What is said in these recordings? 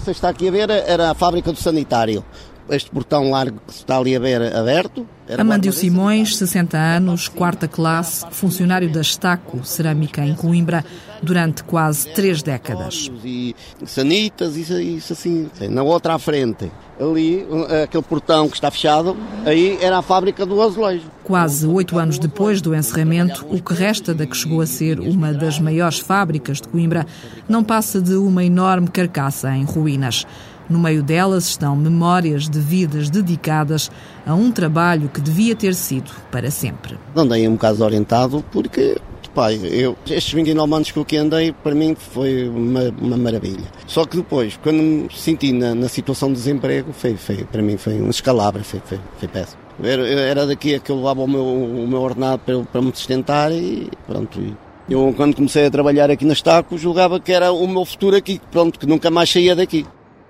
você está aqui a ver era a fábrica do sanitário. Este portão largo que está ali a ver aberto. Amandio Simões, 60 anos, quarta classe, funcionário da Estaco Cerâmica em Coimbra durante quase três décadas. E sanitas, isso, isso assim. Na outra à frente, ali, aquele portão que está fechado, aí era a fábrica do azulejo. Quase oito anos depois do encerramento, o que resta da que chegou a ser uma das maiores fábricas de Coimbra não passa de uma enorme carcaça em ruínas. No meio delas estão memórias de vidas dedicadas a um trabalho que devia ter sido para sempre. Andei um bocado orientado porque pai, eu, estes 29 anos que eu aqui andei, para mim foi uma, uma maravilha. Só que depois, quando me senti na, na situação de desemprego, foi, foi, para mim foi um escalabro, foi, foi, foi péssimo. Era, era daqui a que eu levava o meu, o meu ordenado para, para me sustentar e pronto. Eu, quando comecei a trabalhar aqui na Estaco, julgava que era o meu futuro aqui, pronto, que nunca mais saía daqui.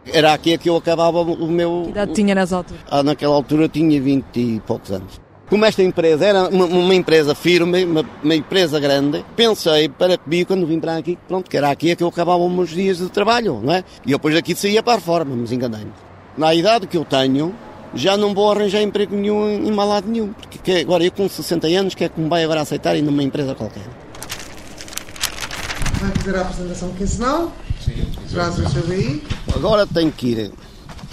Era aqui que eu acabava o meu. Que idade tinha nessa altura? Ah, naquela altura tinha 20 e poucos anos. Como esta empresa era uma, uma empresa firme, uma, uma, empresa grande, pensei para comigo quando vim para aqui, pronto, que era aqui que eu acabava os meus dias de trabalho, não é? E eu depois daqui saía para a reforma, mas enganei-me. Na idade que eu tenho, já não vou arranjar emprego nenhum em mal lado nenhum, porque agora eu com 60 anos, que é que me vai agora aceitar ir numa empresa qualquer? Vai fazer a apresentação quinzenal? Sim. Traz o seu BI? Agora tenho que ir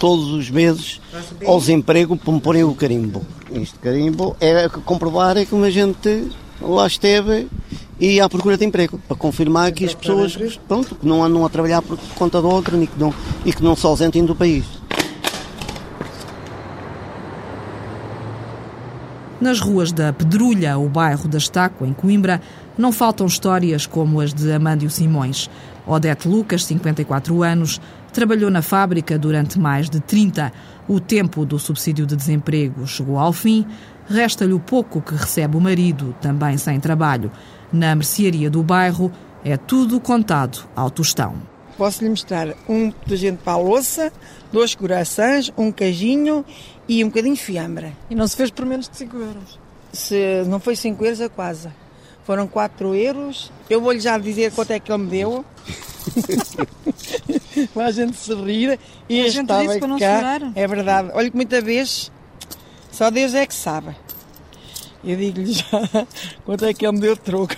todos os meses aos empregos para me porem o carimbo. Este carimbo é comprovar que uma gente lá esteve e à procura de emprego, para confirmar que as pessoas pronto, que não andam a trabalhar por conta de outra e que não, e que não se ausentem do país. Nas ruas da Pedrulha, o bairro da Estaco, em Coimbra, não faltam histórias como as de Amândio Simões. Odete Lucas, 54 anos, trabalhou na fábrica durante mais de 30. O tempo do subsídio de desemprego chegou ao fim. Resta-lhe o pouco que recebe o marido, também sem trabalho. Na mercearia do bairro, é tudo contado ao tostão. Posso lhe mostrar um detergente para a louça, dois corações, um queijinho e um bocadinho de fiambre. E não se fez por menos de 5 euros? Se não foi 5 euros, é quase. Foram 4 euros. Eu vou-lhe já dizer quanto é que ele me deu. para a gente se rir. E a gente estava disse para não cá. É verdade. Olha que muita vez só Deus é que sabe. Eu digo-lhe já quanto é que ele me deu de troco.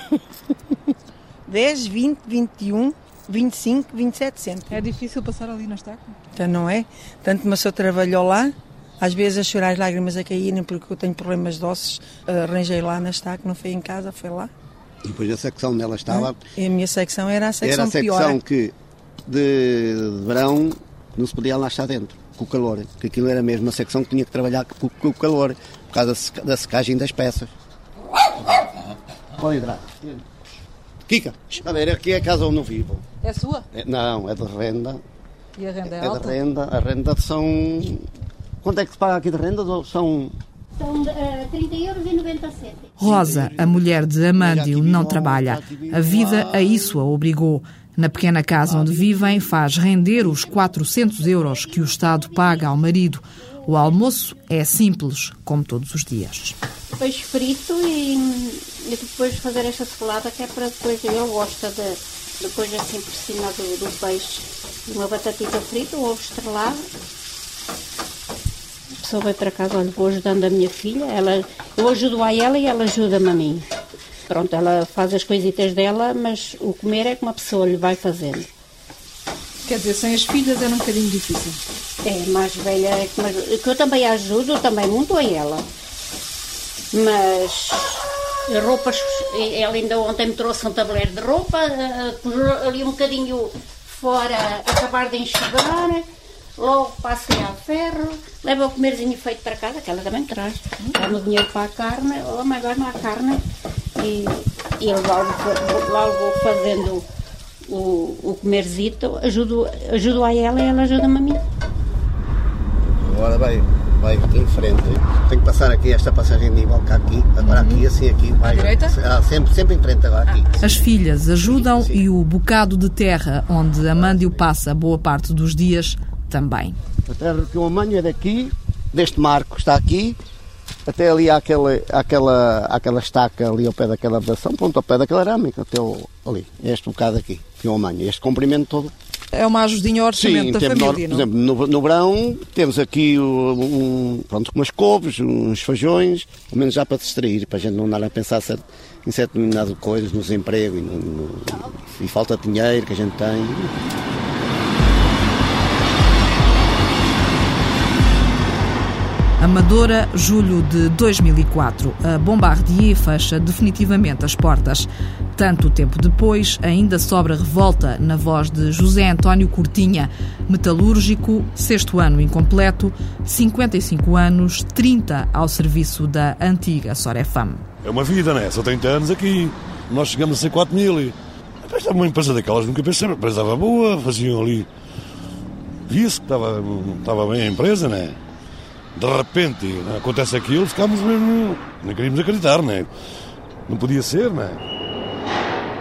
10, 20, 21, 25, 27 cêntimos. É difícil passar ali na estaca? Então não é? Tanto uma só trabalhou lá, às vezes a chorar as lágrimas a caírem porque eu tenho problemas de ossos, arranjei lá na estaca, não foi em casa, foi lá. E depois a secção dela estava. E a minha secção era a secção Era a secção pior. que de, de verão não se podia lá estar dentro, com o calor. Porque aquilo era mesmo a secção que tinha que trabalhar com, com o calor, por causa da secagem das peças. Pode entrar. Kika, a ver, aqui é a casa onde eu vivo. É sua? É, não, é de renda. E a renda é, é alta? de renda. A renda são. Quanto é que se paga aqui de renda? São são uh, 30 euros e 90 cêntimos. Rosa, a mulher de Amândio, não trabalha. A vida a isso a obrigou. Na pequena casa onde vivem, faz render os 400 euros que o Estado paga ao marido. O almoço é simples, como todos os dias. Peixe frito e, e depois fazer esta salada, que é para depois, eu gosto de, depois assim por cima do, do peixe, uma batatita frita, um ovo estrelado pessoa vai para casa, olha, vou ajudando a minha filha, ela, eu ajudo a ela e ela ajuda-me a mim. Pronto, ela faz as coisitas dela, mas o comer é que uma pessoa lhe vai fazendo. Quer dizer, sem as filhas era um bocadinho difícil. É, mais velha é que, mais, que eu também ajudo, também muito a ela. Mas roupas, ela ainda ontem me trouxe um tabuleiro de roupa, uh, ali um bocadinho fora, acabar de enxugar logo passei a ferro, leva o comerzinho feito para casa, que ela também traz. Dá-me o dinheiro para a carne, oh, mas agora a carne. E, e eu logo, logo vou fazendo o, o comerzito, ajudo, ajudo a ela e ela ajuda-me a mim. Agora vai, vai aqui em frente. Tem que passar aqui esta passagem de nível cá aqui, agora aqui, assim aqui. Vai, à direita? Ah, sempre, sempre em frente agora aqui. As filhas ajudam sim, sim. e o bocado de terra onde Amândio passa boa parte dos dias também. A terra que eu amanho é daqui, deste marco que está aqui, até ali àquela, àquela, àquela estaca ali ao pé daquela vedação, ponto ao pé daquela arame, até o, ali, este bocado aqui, que eu amanho, este comprimento todo é uma ajudinha ao orçamento Sim, da temos família, no, por exemplo, no, no verão temos aqui um, pronto, umas couves, uns feijões, ao menos já para distrair, para a gente não andar a pensar certo, em certo determinado coisas, no desemprego e, no, no, e falta de dinheiro que a gente tem. Amadora, julho de 2004. A Bombardier fecha definitivamente as portas. Tanto tempo depois, ainda sobra revolta na voz de José António Cortinha, metalúrgico, sexto ano incompleto, 55 anos, 30 ao serviço da antiga Sorefam. É uma vida, né? Só 30 anos aqui. Nós chegamos a ser 4 mil. E... Estava uma empresa daquelas, nunca pensei, empresa estava boa, faziam ali. Via-se que estava, estava bem a empresa, né? De repente acontece aquilo, ficámos mesmo. Nem queríamos acreditar, né? Não podia ser, né?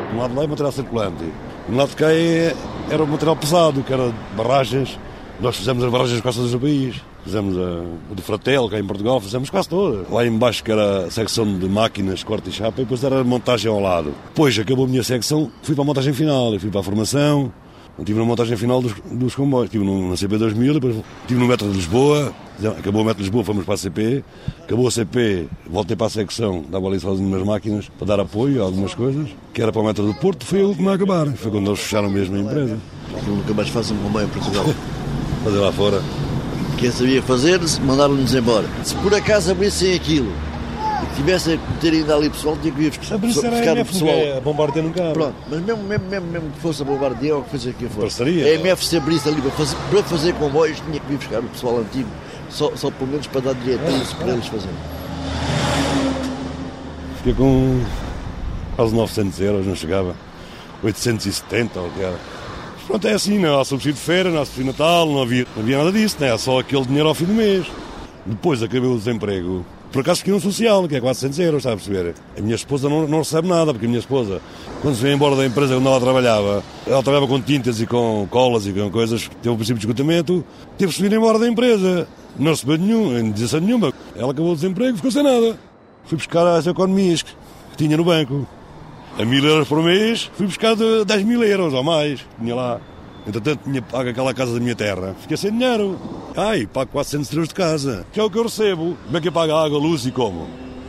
De um lado lá é material circulante, de um lado de cá é, era o material pesado, que era barragens. Nós fizemos as barragens quase todas do país. Fizemos a, a do Fratel, cá em Portugal, fizemos quase todas. Lá embaixo que era a secção de máquinas, corte e chapa, e depois era a montagem ao lado. Depois acabou a minha secção, fui para a montagem final, fui para a formação, Estive na montagem final dos, dos comboios. Estive no, na CP 2000, depois estive no Metro de Lisboa. Acabou o Metro de Lisboa, fomos para a CP. Acabou a CP, voltei para a secção, dava ali sozinho umas máquinas para dar apoio a algumas coisas. Que era para o Metro do Porto, foi a última a acabar. Foi quando eles fecharam mesmo a empresa. Eu nunca mais faço um comboio em Portugal. Fazer lá fora. Quem sabia fazer, mandaram-nos embora. Se por acaso abrissem aquilo e tivessem que ter ainda ali pessoal, tinha que ir buscar, buscar o pessoal. A bombardeia nunca abre. Pronto, mas mesmo, mesmo, mesmo, mesmo que fosse a bombardeia ou que fosse aqui fora. Parceria, a MFC abrisse ali para fazer, para fazer comboios, tinha que vir buscar o pessoal antigo, só, só pelo menos para dar direitinhos para eles fazerem. Fiquei com quase 900 euros, não chegava. 870 ou o que era. Pronto, é assim, não há subsídio de feira, não há subsídio de Natal, não havia, não havia nada disso, não é só aquele dinheiro ao fim do mês. Depois acabei o desemprego. Por acaso fiquei um social, que é 400 euros, está a perceber? A minha esposa não, não recebe nada, porque a minha esposa, quando se veio embora da empresa onde ela trabalhava, ela trabalhava com tintas e com colas e com coisas, teve o princípio de esgotamento, teve que se vir embora da empresa. Não recebeu nenhum, indenização nenhuma. Ela acabou o desemprego, ficou sem nada. Fui buscar as economias que tinha no banco. A mil euros por mês, fui buscar de 10 mil euros ou mais. Tinha lá. Entretanto, tinha pago aquela casa da minha terra. Fiquei sem dinheiro. Ai, pago 400 euros de casa. Que é o que eu recebo. Como é que eu pago a água, luz e como?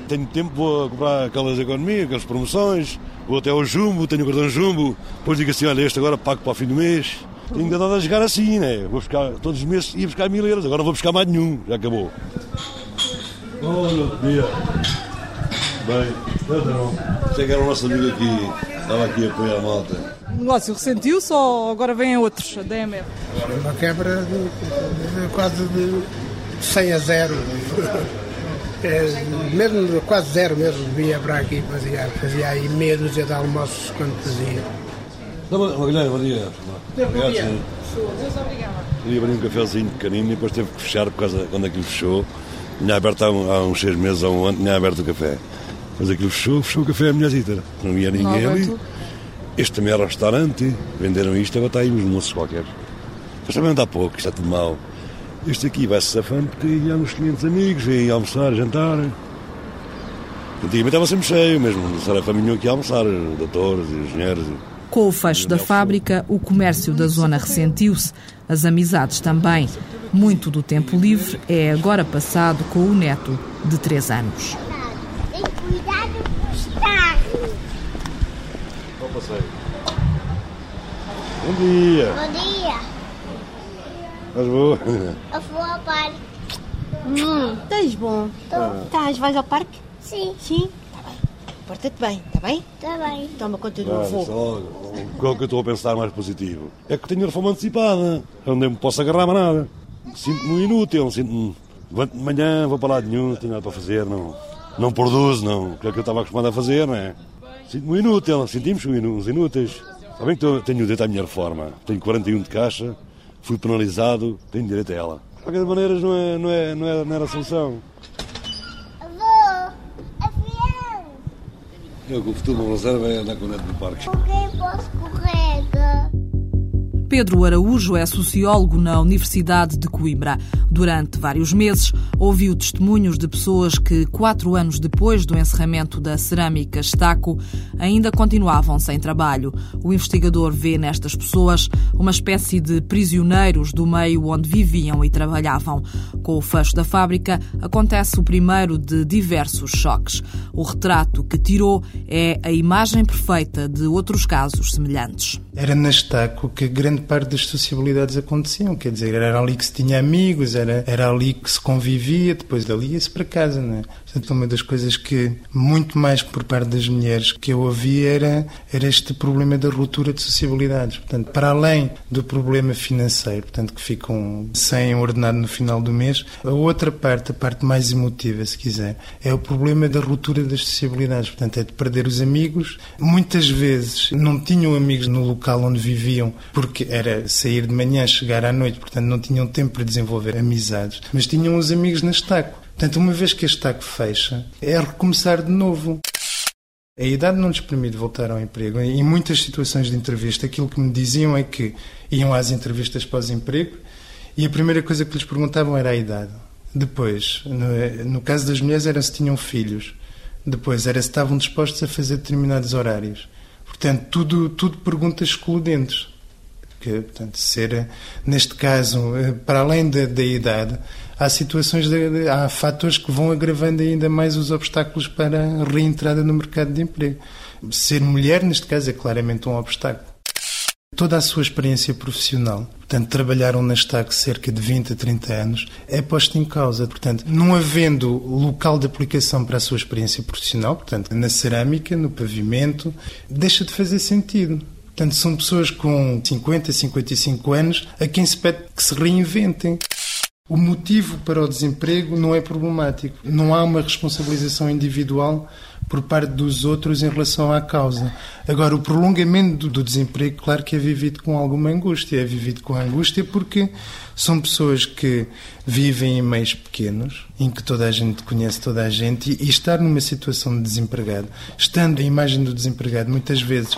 Tenho tempo, vou comprar aquelas economias, aquelas promoções. Vou até ao Jumbo, tenho o cartão Jumbo. Depois digo assim, olha, este agora pago para o fim do mês. Tenho ainda dado a jogar assim, né? Vou buscar, todos os meses ia buscar mil euros. Agora não vou buscar mais nenhum. Já acabou. Olha, dia. Bem, não. Sei que era o nosso amigo aqui. Estava aqui a apoiar a malta. O negócio ressentiu-se ou agora vêm outros, a DMF? Uma quebra de, de, de quase de 100 a 0. É, mesmo quase zero mesmo, vinha para aqui, fazia, fazia aí meia dúzia de almoços quando fazia. Magalhães, bom dia. Obrigado. Deus obrigada. Queria abrir um cafezinho pequenino e depois teve que fechar por causa quando aquilo fechou. Tinha aberto há, um, há uns seis meses, há um ano, tinha aberto o café. Mas aquilo fechou, fechou o café a mulherzita. Não ia ninguém Não ali. Este também era restaurante, venderam isto, agora está aí uns moços qualquer. Mas também dá pouco, isto está tudo mal. Este aqui vai-se safando porque ia uns clientes amigos, vêm almoçar, jantar. Antigamente estava sempre cheio mesmo, o Sarafam vinham aqui a almoçar, doutores e engenheiros. Com o fecho da fábrica, o comércio da zona ressentiu-se, as amizades também. Muito do tempo livre é agora passado com o neto de 3 anos. Tem cuidado com os carros. Qual passeio? Bom dia! Bom dia. Estás boa? Eu vou ao parque. Hum, estás bom. Estás, vais ao parque? Sim, Sim. Está. Porta-te bem, está bem? tá bem. Toma conta do avô. Qual que eu estou a pensar mais positivo? É que tenho a reforma antecipada, onde eu me posso agarrar mais nada. Sinto-me inútil, sinto-me. Levanto de manhã, vou para lá nenhum, não tenho nada para fazer, não, não produzo, não. Que é o que eu estava acostumado a fazer, não é? Sinto-me inútil, sentimos uns inúteis. Está bem que tenho direito à minha reforma. Tenho 41 de caixa, fui penalizado, tenho direito a ela. De qualquer maneira, não, é, não, é, não, é, não era a solução. Някакво в тъмно време е някой не е парк. Окей, по-скорее. Pedro Araújo é sociólogo na Universidade de Coimbra. Durante vários meses, ouviu testemunhos de pessoas que, quatro anos depois do encerramento da cerâmica Estaco, ainda continuavam sem trabalho. O investigador vê nestas pessoas uma espécie de prisioneiros do meio onde viviam e trabalhavam. Com o fecho da fábrica, acontece o primeiro de diversos choques. O retrato que tirou é a imagem perfeita de outros casos semelhantes. Era na Estaco que grande parte das sociabilidades aconteciam, quer dizer, era ali que se tinha amigos, era, era ali que se convivia, depois dali ia-se para casa, não é? Portanto, uma das coisas que, muito mais por parte das mulheres, que eu ouvia era, era este problema da ruptura de sociabilidades. Portanto, para além do problema financeiro, portanto, que ficam sem ordenado no final do mês, a outra parte, a parte mais emotiva, se quiser, é o problema da ruptura das sociabilidades. Portanto, é de perder os amigos. Muitas vezes não tinham amigos no local onde viviam, porque era sair de manhã, chegar à noite, portanto, não tinham tempo para desenvolver amizades, mas tinham os amigos na estaco. Portanto, uma vez que este taco fecha, é recomeçar de novo. A idade não lhes permite voltar ao emprego. Em muitas situações de entrevista, aquilo que me diziam é que iam às entrevistas pós-emprego e a primeira coisa que lhes perguntavam era a idade. Depois, no, no caso das mulheres, era se tinham filhos. Depois, era se estavam dispostos a fazer determinados horários. Portanto, tudo, tudo perguntas excludentes. Que, portanto, ser, neste caso, eh, para além da, da idade, há situações, de, há fatores que vão agravando ainda mais os obstáculos para a reentrada no mercado de emprego. Ser mulher, neste caso, é claramente um obstáculo. Toda a sua experiência profissional, portanto, trabalharam na STAC cerca de 20 a 30 anos, é posta em causa. Portanto, não havendo local de aplicação para a sua experiência profissional, portanto, na cerâmica, no pavimento, deixa de fazer sentido. Portanto, são pessoas com 50, 55 anos a quem se pede que se reinventem. O motivo para o desemprego não é problemático. Não há uma responsabilização individual por parte dos outros em relação à causa. Agora, o prolongamento do desemprego, claro que é vivido com alguma angústia. É vivido com angústia porque são pessoas que vivem em meios pequenos, em que toda a gente conhece toda a gente, e estar numa situação de desempregado, estando a imagem do desempregado muitas vezes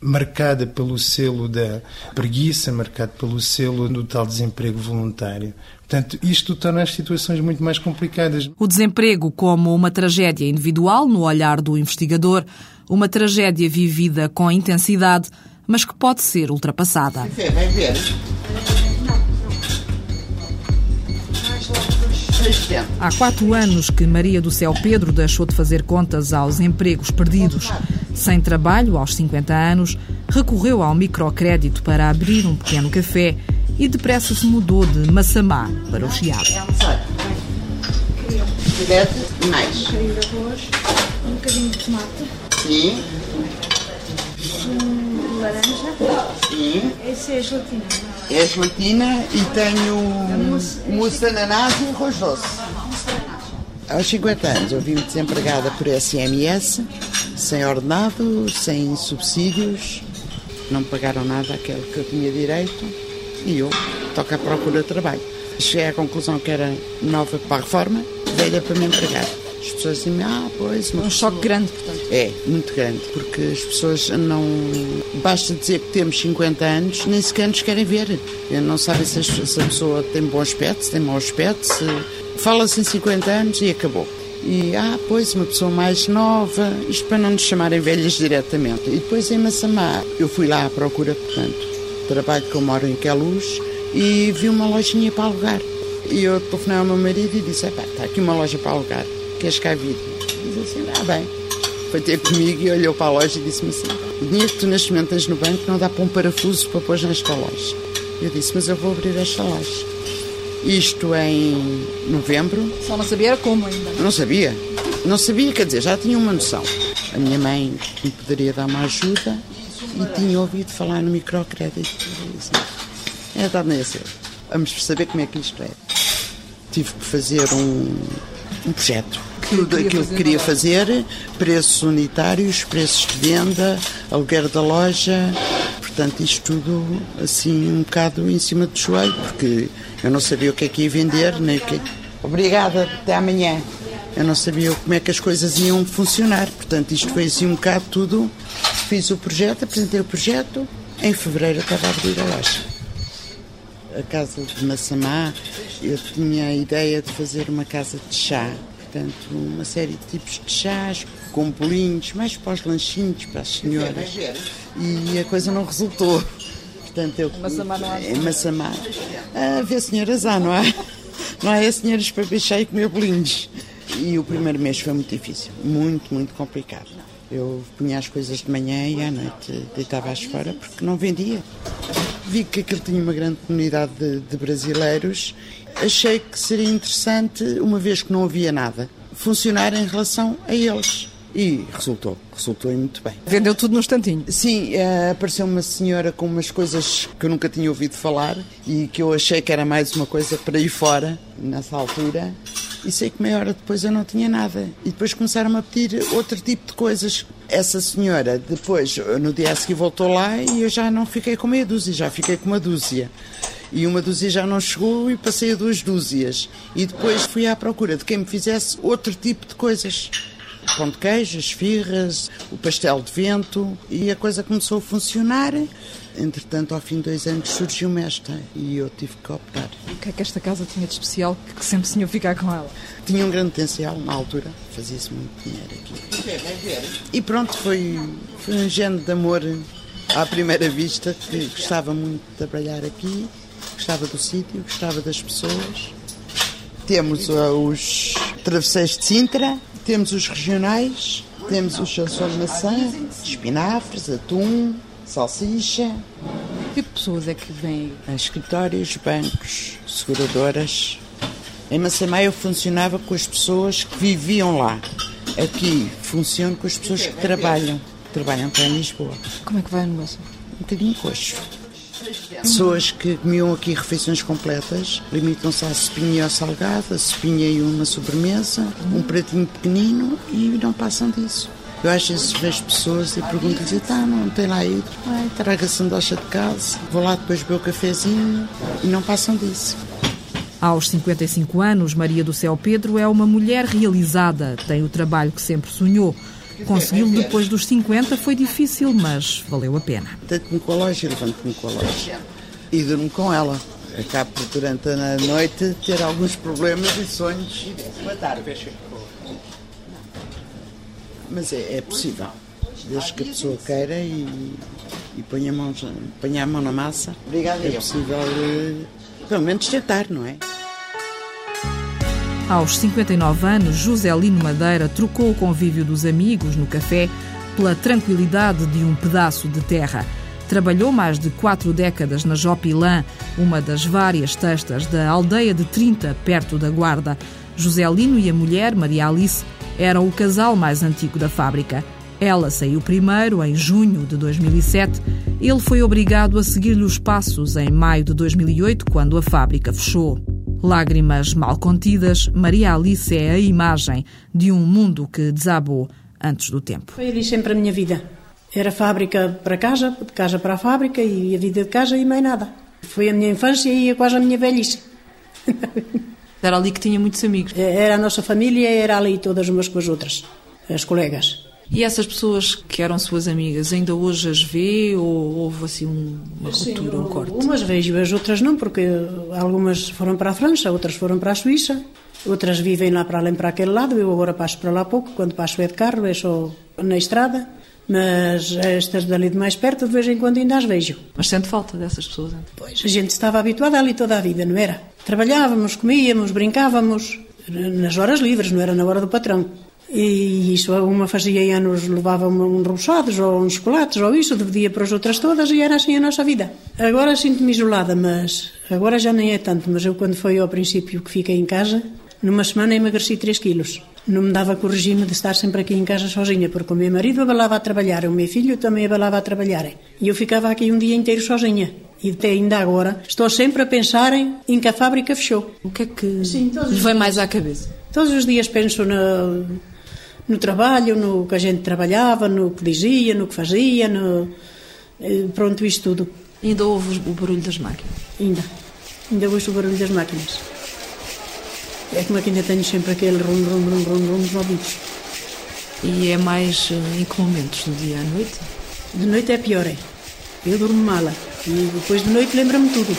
marcada pelo selo da preguiça, marcada pelo selo do tal desemprego voluntário. Portanto, isto torna as situações muito mais complicadas. O desemprego como uma tragédia individual no olhar do investigador, uma tragédia vivida com intensidade, mas que pode ser ultrapassada. Vai ver. Há quatro anos que Maria do Céu Pedro deixou de fazer contas aos empregos perdidos. Sem trabalho, aos 50 anos, recorreu ao microcrédito para abrir um pequeno café e depressa se mudou de Massamá para o Chiado. Mais. Um bocadinho de arroz, um bocadinho de tomate. Sim. Um laranja. Sim. Esse é a gelatina. É gelatina e tenho mousse de ananás e arroz doce. Aos 50 anos eu vim desempregada por SMS, sem ordenado, sem subsídios, não me pagaram nada aquele que eu tinha direito e eu toco à procura de trabalho. Cheguei à conclusão que era nova para a reforma, velha para me empregar. As pessoas dizem ah, pois. Um choque grande, portanto. É, muito grande, porque as pessoas não. Basta dizer que temos 50 anos, nem sequer nos querem ver. Não sabem se a pessoa tem bom aspecto, se tem mau aspecto, se. Fala-se em 50 anos e acabou. E, ah, pois, uma pessoa mais nova, isto para não nos chamarem velhas diretamente. E depois em Massamá, eu fui lá à procura, portanto, trabalho que eu moro em Queluz e vi uma lojinha para alugar. E eu telefonei ao meu marido e disse: está aqui uma loja para alugar, queres cá vir? Diz assim: ah, bem. Foi ter comigo e olhou para a loja e disse-me assim: o dinheiro que tu neste momento tens no banco não dá para um parafuso para pôr nesta loja. Eu disse: mas eu vou abrir esta loja. Isto em novembro. Só não sabia como ainda. Não sabia. Não sabia, quer dizer, já tinha uma noção. A minha mãe me poderia dar uma ajuda e tinha ouvido falar no microcrédito. É verdade, nem a ser. Vamos saber como é que isto é. Tive que fazer um, um projeto. Tudo aquilo que queria fazer, preços unitários, preços de venda, aluguer da loja, portanto, isto tudo assim um bocado em cima do joelho, porque eu não sabia o que é que ia vender, nem o que. Obrigada, até amanhã. Eu não sabia como é que as coisas iam funcionar, portanto, isto foi assim um bocado tudo. Fiz o projeto, apresentei o projeto, em fevereiro estava a abrir a loja. a casa de Massamá, eu tinha a ideia de fazer uma casa de chá. Portanto, uma série de tipos de chás, com bolinhos, mais para os lanchinhos, para as senhoras. E a coisa não resultou. Portanto, eu. Massamá não há. É Massamá. A ver senhoras há, não há? Não há é senhoras para chá e comer bolinhos. E o primeiro mês foi muito difícil, muito, muito complicado. Eu punha as coisas de manhã e à noite deitava-as fora porque não vendia. Vi que aquilo tinha uma grande comunidade de, de brasileiros. Achei que seria interessante, uma vez que não havia nada, funcionar em relação a eles. E resultou, resultou e muito bem. Vendeu tudo num instantinho. Sim, eh, apareceu uma senhora com umas coisas que eu nunca tinha ouvido falar e que eu achei que era mais uma coisa para ir fora, nessa altura. E sei que meia hora depois eu não tinha nada. E depois começaram-me a pedir outro tipo de coisas. Essa senhora, depois, no dia a seguir, voltou lá e eu já não fiquei com meia dúzia, já fiquei com uma dúzia. E uma dúzia já não chegou e passei a duas dúzias. E depois fui à procura de quem me fizesse outro tipo de coisas pão de queijo, as firras, o pastel de vento e a coisa começou a funcionar. Entretanto, ao fim de dois anos surgiu-me esta e eu tive que optar. O que é que esta casa tinha de especial que sempre sonhou ficar com ela? Tinha um grande potencial na altura, fazia-se muito dinheiro aqui. E pronto, foi, foi um género de amor à primeira vista, que gostava muito de trabalhar aqui, gostava do sítio, gostava das pessoas. Temos uh, os travesseiros de Sintra, temos os regionais, temos o chanson de maçã, espinafres, atum, salsicha. Que pessoas é que vêm? Escritórios, bancos, seguradoras. Em Massamá eu funcionava com as pessoas que viviam lá. Aqui funciono com as pessoas que trabalham, que trabalham cá em Lisboa. Como é que vai o negócio? Um bocadinho coxo. Pessoas que comiam aqui refeições completas limitam-se à sopinha e ao salgado, a sopinha e uma sobremesa, um pratinho pequenino e não passam disso. Eu às vezes vejo pessoas e pergunto lhes tá, não tem lá ido? Ai, traga a sandocha de casa, vou lá depois beber o cafezinho e não passam disso. Aos 55 anos, Maria do Céu Pedro é uma mulher realizada, tem o trabalho que sempre sonhou. Consegui-lo depois dos 50 foi difícil, mas valeu a pena. Deito-me com a loja levanto-me com a loja. E durmo com ela. Acabo por, durante a noite, ter alguns problemas e sonhos. Boa tarde. Mas é, é possível. Desde que a pessoa queira e, e ponha, a mão, ponha a mão na massa, é possível, eh, pelo menos, tentar, não é? Aos 59 anos, José Lino Madeira trocou o convívio dos amigos no café pela tranquilidade de um pedaço de terra. Trabalhou mais de quatro décadas na Jopilã, uma das várias testas da aldeia de 30, perto da Guarda. José Lino e a mulher, Maria Alice, eram o casal mais antigo da fábrica. Ela saiu primeiro, em junho de 2007. Ele foi obrigado a seguir-lhe os passos em maio de 2008, quando a fábrica fechou. Lágrimas mal contidas, Maria Alice é a imagem de um mundo que desabou antes do tempo. Foi ali sempre a minha vida. Era fábrica para casa, de casa para a fábrica e a vida de casa e mais nada. Foi a minha infância e quase a minha velhice. Era ali que tinha muitos amigos. Era a nossa família, era ali todas umas com as outras, as colegas. E essas pessoas que eram suas amigas, ainda hoje as vê ou houve assim uma ruptura, Sim, um corte? Umas vejo, as outras não, porque algumas foram para a França, outras foram para a Suíça, outras vivem lá para além para aquele lado. Eu agora passo para lá pouco, quando passo é de carro, é só na estrada. Mas estas dali de mais perto, de vez em quando ainda as vejo. Mas sente falta dessas pessoas? Então? Pois, a gente estava habituada ali toda a vida, não era? Trabalhávamos, comíamos, brincávamos, nas horas livres, não era na hora do patrão. E isso, uma fazia anos, levava uns roçados ou uns chocolates ou isso, dividia para as outras todas e era assim a nossa vida. Agora sinto-me isolada, mas agora já nem é tanto. Mas eu, quando foi ao princípio que fiquei em casa, numa semana emagreci 3 quilos. Não me dava com o regime de estar sempre aqui em casa sozinha, porque o meu marido abalava a trabalhar, o meu filho também abalava a trabalhar. E eu ficava aqui um dia inteiro sozinha. E até ainda agora estou sempre a pensar em, que a fábrica fechou. O que é que Sim, lhe vem mais à cabeça? Todos os dias penso no, no trabalho, no que a gente trabalhava, no que dizia, no que fazia, no, eh, pronto, isto tudo. Ainda ouve o barulho das máquinas? Ainda. Ainda ouço o barulho das máquinas. É como que ainda tenho sempre aquele rum, rum, rum, rum, rum nos ouvidos. E é mais eh, em que momentos? Do dia à noite? De noite é pior, é. Eu durmo mala. E depois de noite lembra-me tudo.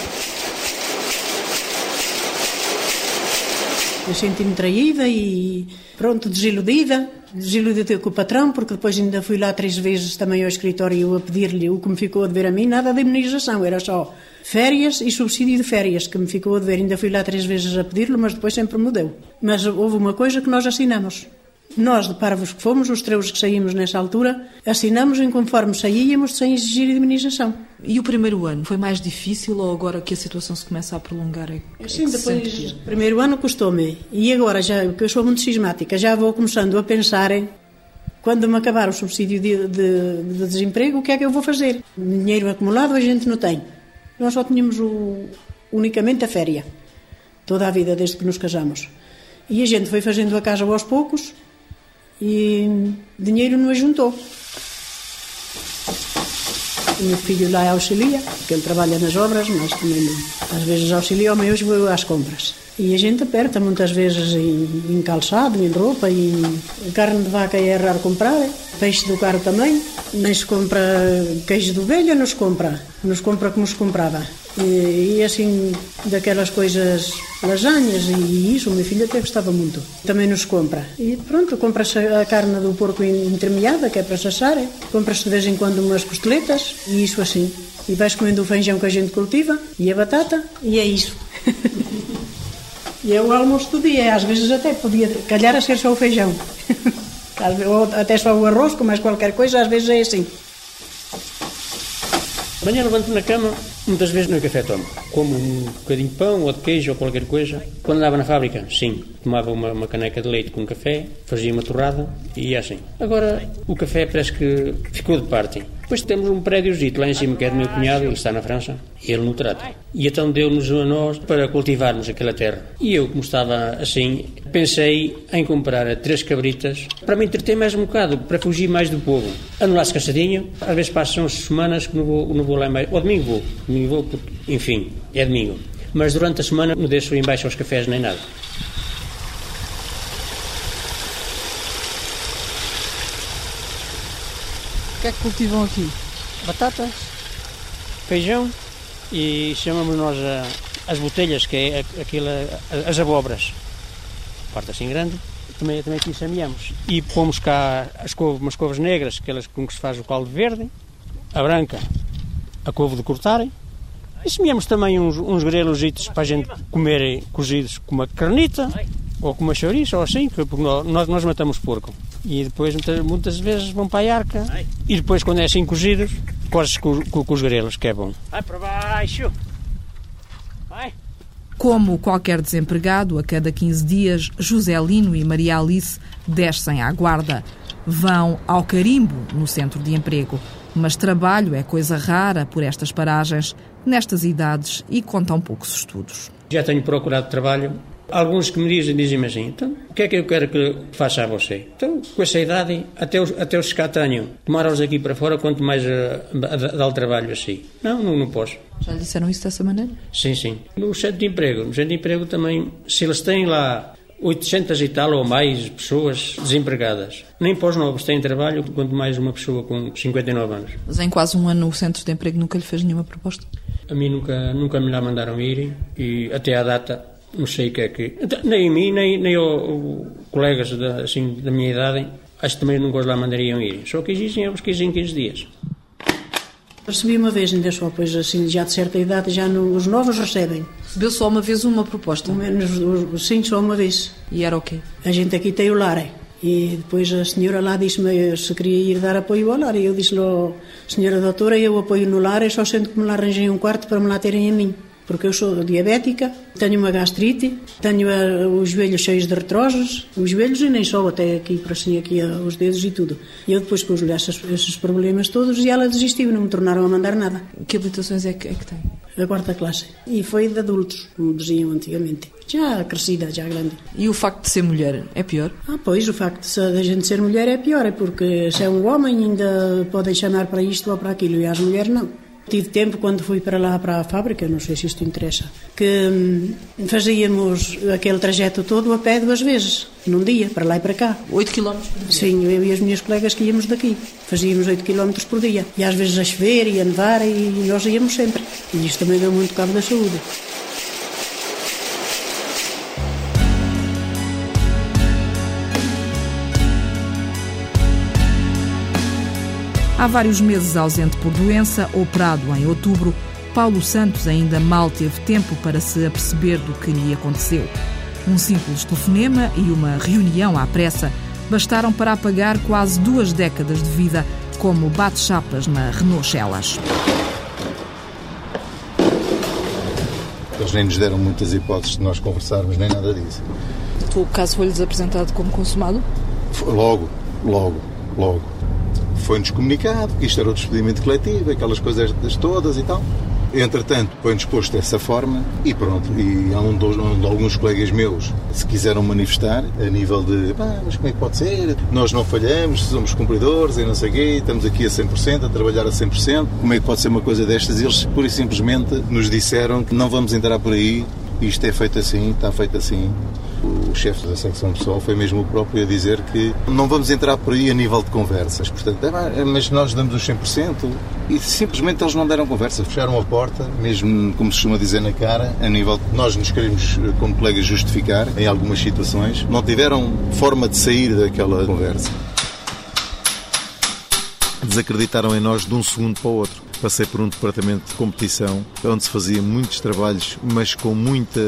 Eu senti-me traída e, pronto, desiludida. Desiludida com o patrão, porque depois ainda fui lá três vezes também ao escritório a pedir-lhe o que me ficou a dever a mim, nada de imunização, era só férias e subsídio de férias que me ficou a dever. Ainda fui lá três vezes a pedir-lhe, mas depois sempre me deu. Mas houve uma coisa que nós assinamos. Nós, de parvos que fomos, os três que saímos nessa altura, assinamos em conforme saíamos sem exigir indemnização. E o primeiro ano foi mais difícil ou agora que a situação se começa a prolongar? É, Sim, depois, primeiro ano custou-me. E agora, já, que eu sou muito cismática, já vou começando a pensar em quando me acabar o subsídio de, de, de, desemprego, o que é que eu vou fazer? Dinheiro acumulado a gente não tem. Nós só tínhamos o, unicamente a féria, toda a vida, desde que nos casamos. E a gente foi fazendo a casa aos poucos, e dinheiro não ajuntou. O meu filho lá auxilia, porque ele trabalha nas obras, mas também às vezes auxilia, mas hoje vou às compras. E a gente aperta muitas vezes em, em calçado, em roupa, em carne de vaca é raro comprar, peixe do carro também, se compra queijo de ovelha, não se compra, não se compra como se comprava. E, e, assim, daquelas coisas, lasanhas e isso, meu filho até gostava muito. Também nos compra. E pronto, compra-se a carne do porco entremeada, que é para sassar, compra-se de vez em quando umas costeletas e isso assim. E vais comendo o feijão que a gente cultiva e a batata e é isso. E é o almoço do dia, às vezes até podia calhar a ser só o feijão. Ou até só o arroz, com mais qualquer coisa, às vezes é assim. Amanhã levanto na cama, muitas vezes no café tomo. Como um bocadinho de pão ou de queijo ou qualquer coisa. Quando andava na fábrica, sim, tomava uma, uma caneca de leite com café, fazia uma torrada e ia assim. Agora, o café parece que ficou de parte. Depois temos um prédiozito lá em cima que é do meu cunhado, ele está na França, e ele no trata. E então deu-nos a nós para cultivarmos aquela terra. E eu, como estava assim, pensei em comprar três cabritas para me entreter mais um bocado, para fugir mais do povo. Ando lá cansadinho, às vezes passam semanas que não vou, não vou lá mais. Ou domingo vou, domingo vou, porque, enfim, é domingo. Mas durante a semana não deixo ir embaixo aos cafés nem nada. O que é que cultivam aqui? Batatas, feijão e chamamos nós a, as botelhas, que é aquilo, as abóboras. Parte assim grande. Também, também aqui semeamos. E pomos cá as couve, umas couves negras, aquelas com que se faz o caldo verde, a branca, a couve de cortarem. E semeamos também uns, uns grelositos para a gente comer cozidos com uma carnita, ou com uma chouriça, ou assim, porque nós, nós matamos porco. E depois muitas, muitas vezes vão para a arca. E depois, quando é assim cozidos, cozes com, com, com os grelos, que é bom. Vai para baixo! Vai! Como qualquer desempregado, a cada 15 dias, José Lino e Maria Alice descem à guarda. Vão ao carimbo, no centro de emprego. Mas trabalho é coisa rara por estas paragens, nestas idades e contam poucos estudos. Já tenho procurado trabalho Alguns que me dizem, dizem-me assim, então, o que é que eu quero que faça a você? Então, com essa idade, até os, até os que cá tenho, tomar-os aqui para fora, quanto mais uh, dar o trabalho assim. Não, não, não posso. Já lhe disseram isso dessa maneira? Sim, sim. No centro de emprego, no centro de emprego também, se eles têm lá 800 e tal ou mais pessoas desempregadas. Nem para os novos têm trabalho, quanto mais uma pessoa com 59 anos. Mas em quase um ano o centro de emprego nunca lhe fez nenhuma proposta? A mim nunca, nunca me lá mandaram ir e até à data não sei o que é que. Então, nem a mim, nem, nem o, colegas da, assim, da minha idade, acho que também nunca os lá mandariam ir. Só que existem aos 15 em 15 dias. Recebi uma vez, ainda só, pois assim, já de certa idade, já no, os novos recebem. Recebeu só uma vez uma proposta? Menos, sim, só uma vez. E era o quê? A gente aqui tem o lar. E depois a senhora lá disse-me se queria ir dar apoio ao lar. E eu disse-lhe, senhora doutora, eu apoio no lar, só sendo que me lá arranjem um quarto para me lá terem a mim porque eu sou diabética, tenho uma gastrite, tenho uh, os joelhos cheios de artroses, os joelhos e nem só, até aqui, para assim, aqui uh, os dedos e tudo. E eu depois pus-lhe esses, esses, problemas todos e ela desistiu, não me tornaram a mandar nada. Que habilitações é que, é que tem? A quarta classe. E foi de adultos, como diziam antigamente. Já crescida, já grande. E o facto de ser mulher é pior? Ah, pois, o facto de a gente ser mulher é pior, é porque se é um homem ainda podem chamar para isto ou para aquilo e as mulheres não. Tive tempo quando fui para lá para a fábrica, não sei se isto interessa, que hum, fazíamos aquele trajeto todo a pé duas vezes, num dia, para lá e para cá. 8 km por dia? Sim, eu e as minhas colegas que íamos daqui. Fazíamos 8 km por dia. E às vezes a chover e a nevar e nós íamos sempre. E isto também deu muito cabo da saúde. Há vários meses ausente por doença, operado em outubro, Paulo Santos ainda mal teve tempo para se aperceber do que lhe aconteceu. Um simples telefonema e uma reunião à pressa bastaram para apagar quase duas décadas de vida como bate-chapas na Renault Celas. Eles nem nos deram muitas hipóteses de nós conversarmos, nem nada disso. O caso foi-lhes apresentado como consumado? Logo, logo, logo. Foi-nos comunicado que isto era o despedimento coletivo, aquelas coisas todas e tal. Entretanto, foi-nos posto dessa forma e pronto. E há um um, alguns colegas meus se quiseram manifestar a nível de mas como é que pode ser? Nós não falhamos, somos cumpridores e não sei o quê, estamos aqui a 100%, a trabalhar a 100%. Como é que pode ser uma coisa destas? Eles, pura e simplesmente, nos disseram que não vamos entrar por aí, isto é feito assim, está feito assim o chefe da secção pessoal foi mesmo o próprio a dizer que não vamos entrar por aí a nível de conversas. Portanto, é, mas nós damos os 100% e simplesmente eles não deram conversa, fecharam a porta, mesmo como se costuma dizer na cara, a nível de nós nos queremos, como colegas, justificar em algumas situações, não tiveram forma de sair daquela conversa. Desacreditaram em nós de um segundo para o outro passei por um departamento de competição onde se fazia muitos trabalhos, mas com muita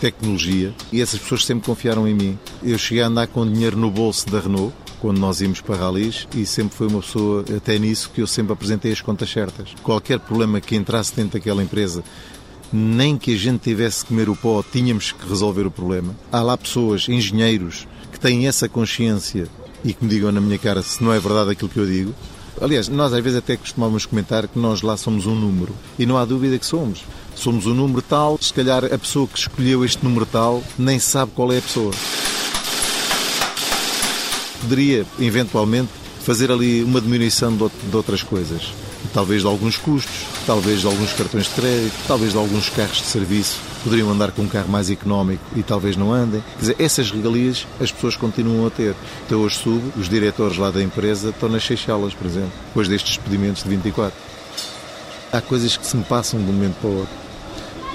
tecnologia e essas pessoas sempre confiaram em mim. Eu cheguei a andar com dinheiro no bolso da Renault quando nós íamos para ralis e sempre foi uma pessoa, até nisso, que eu sempre apresentei as contas certas. Qualquer problema que entrasse dentro daquela empresa, nem que a gente tivesse que comer o pó, tínhamos que resolver o problema. Há lá pessoas, engenheiros, que têm essa consciência e que me digam na minha cara se não é verdade aquilo que eu digo. Aliás, nós às vezes até costumávamos comentar que nós lá somos um número. E não há dúvida que somos. Somos um número tal, se calhar a pessoa que escolheu este número tal nem sabe qual é a pessoa. Poderia, eventualmente, fazer ali uma diminuição de outras coisas. Talvez de alguns custos, talvez de alguns cartões de crédito, talvez de alguns carros de serviço poderiam andar com um carro mais económico e talvez não andem. Quer dizer, essas regalias as pessoas continuam a ter. Então hoje subo, os diretores lá da empresa estão nas Seychelles, por exemplo, depois destes despedimentos de 24. Há coisas que se me passam de um momento para o outro.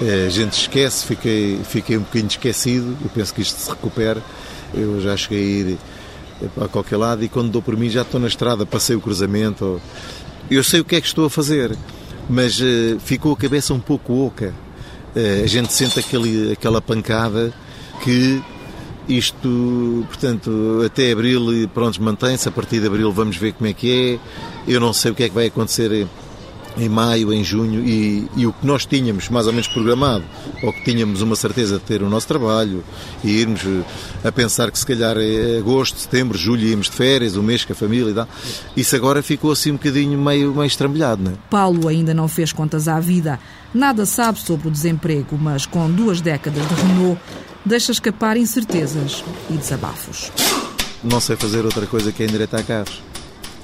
É, a gente esquece, fiquei, fiquei um bocadinho esquecido, eu penso que isto se recupera. Eu já cheguei a ir a qualquer lado e quando dou por mim já estou na estrada, passei o cruzamento. Eu sei o que é que estou a fazer, mas uh, ficou a cabeça um pouco oca. Eh, a gente sente aquele, aquela pancada que isto, portanto, até abril, pronto, mantém-se. A partir de abril vamos ver como é que é. Eu não sei o que é que vai acontecer em maio, em junho, e, e, o que nós tínhamos mais ou menos programado, ou que tínhamos uma certeza de ter o nosso trabalho e irmos eh, a pensar que se calhar é agosto, setembro, julho íamos de férias, um mês com a família e tal, isso agora ficou assim um bocadinho meio, meio estrambulhado, não é? Paulo ainda não fez contas à vida, nada sabe sobre o desemprego, mas com duas décadas de Renault, deixa escapar incertezas e desabafos. Não sei fazer outra coisa que é endireitar carros.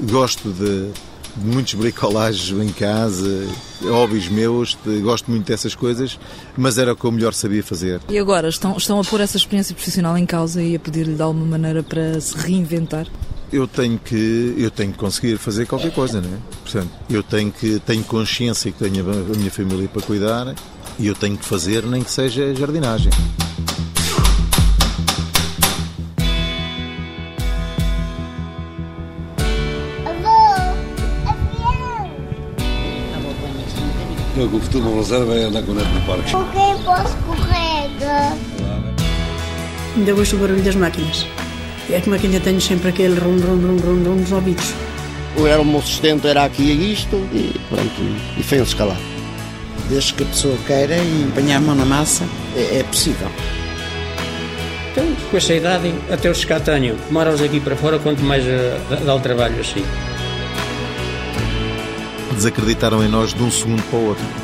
Gosto de muitos bricolagens em casa, hobbies meus, gosto muito dessas coisas, mas era o que eu melhor sabia fazer. E agora, estão, estão a pôr essa experiência profissional em causa e a pedir-lhe de alguma maneira para se reinventar? Eu tenho que eu tenho que conseguir fazer qualquer coisa, não é? Portanto, eu tenho que tenho consciência que tenho a minha família para cuidar e eu tenho que fazer nem que seja jardinagem. Eu que o futuro não reserva é andar com o neto no parque. Alguém posso escorrega. Ainda ouço o barulho das máquinas. É como é que ainda tenho sempre aquele rum, rum, rum, rum, rum nos ouvidos. Era o meu sustento, era aqui e isto, e pronto, e foi-se escalar. Desde que a pessoa queira e apanhar a mão na massa, é, é possível. Então, com essa idade, até os que cá tenho, moram aqui para fora, quanto mais uh, dá o trabalho assim desacreditaram em nós de um segundo para o outro.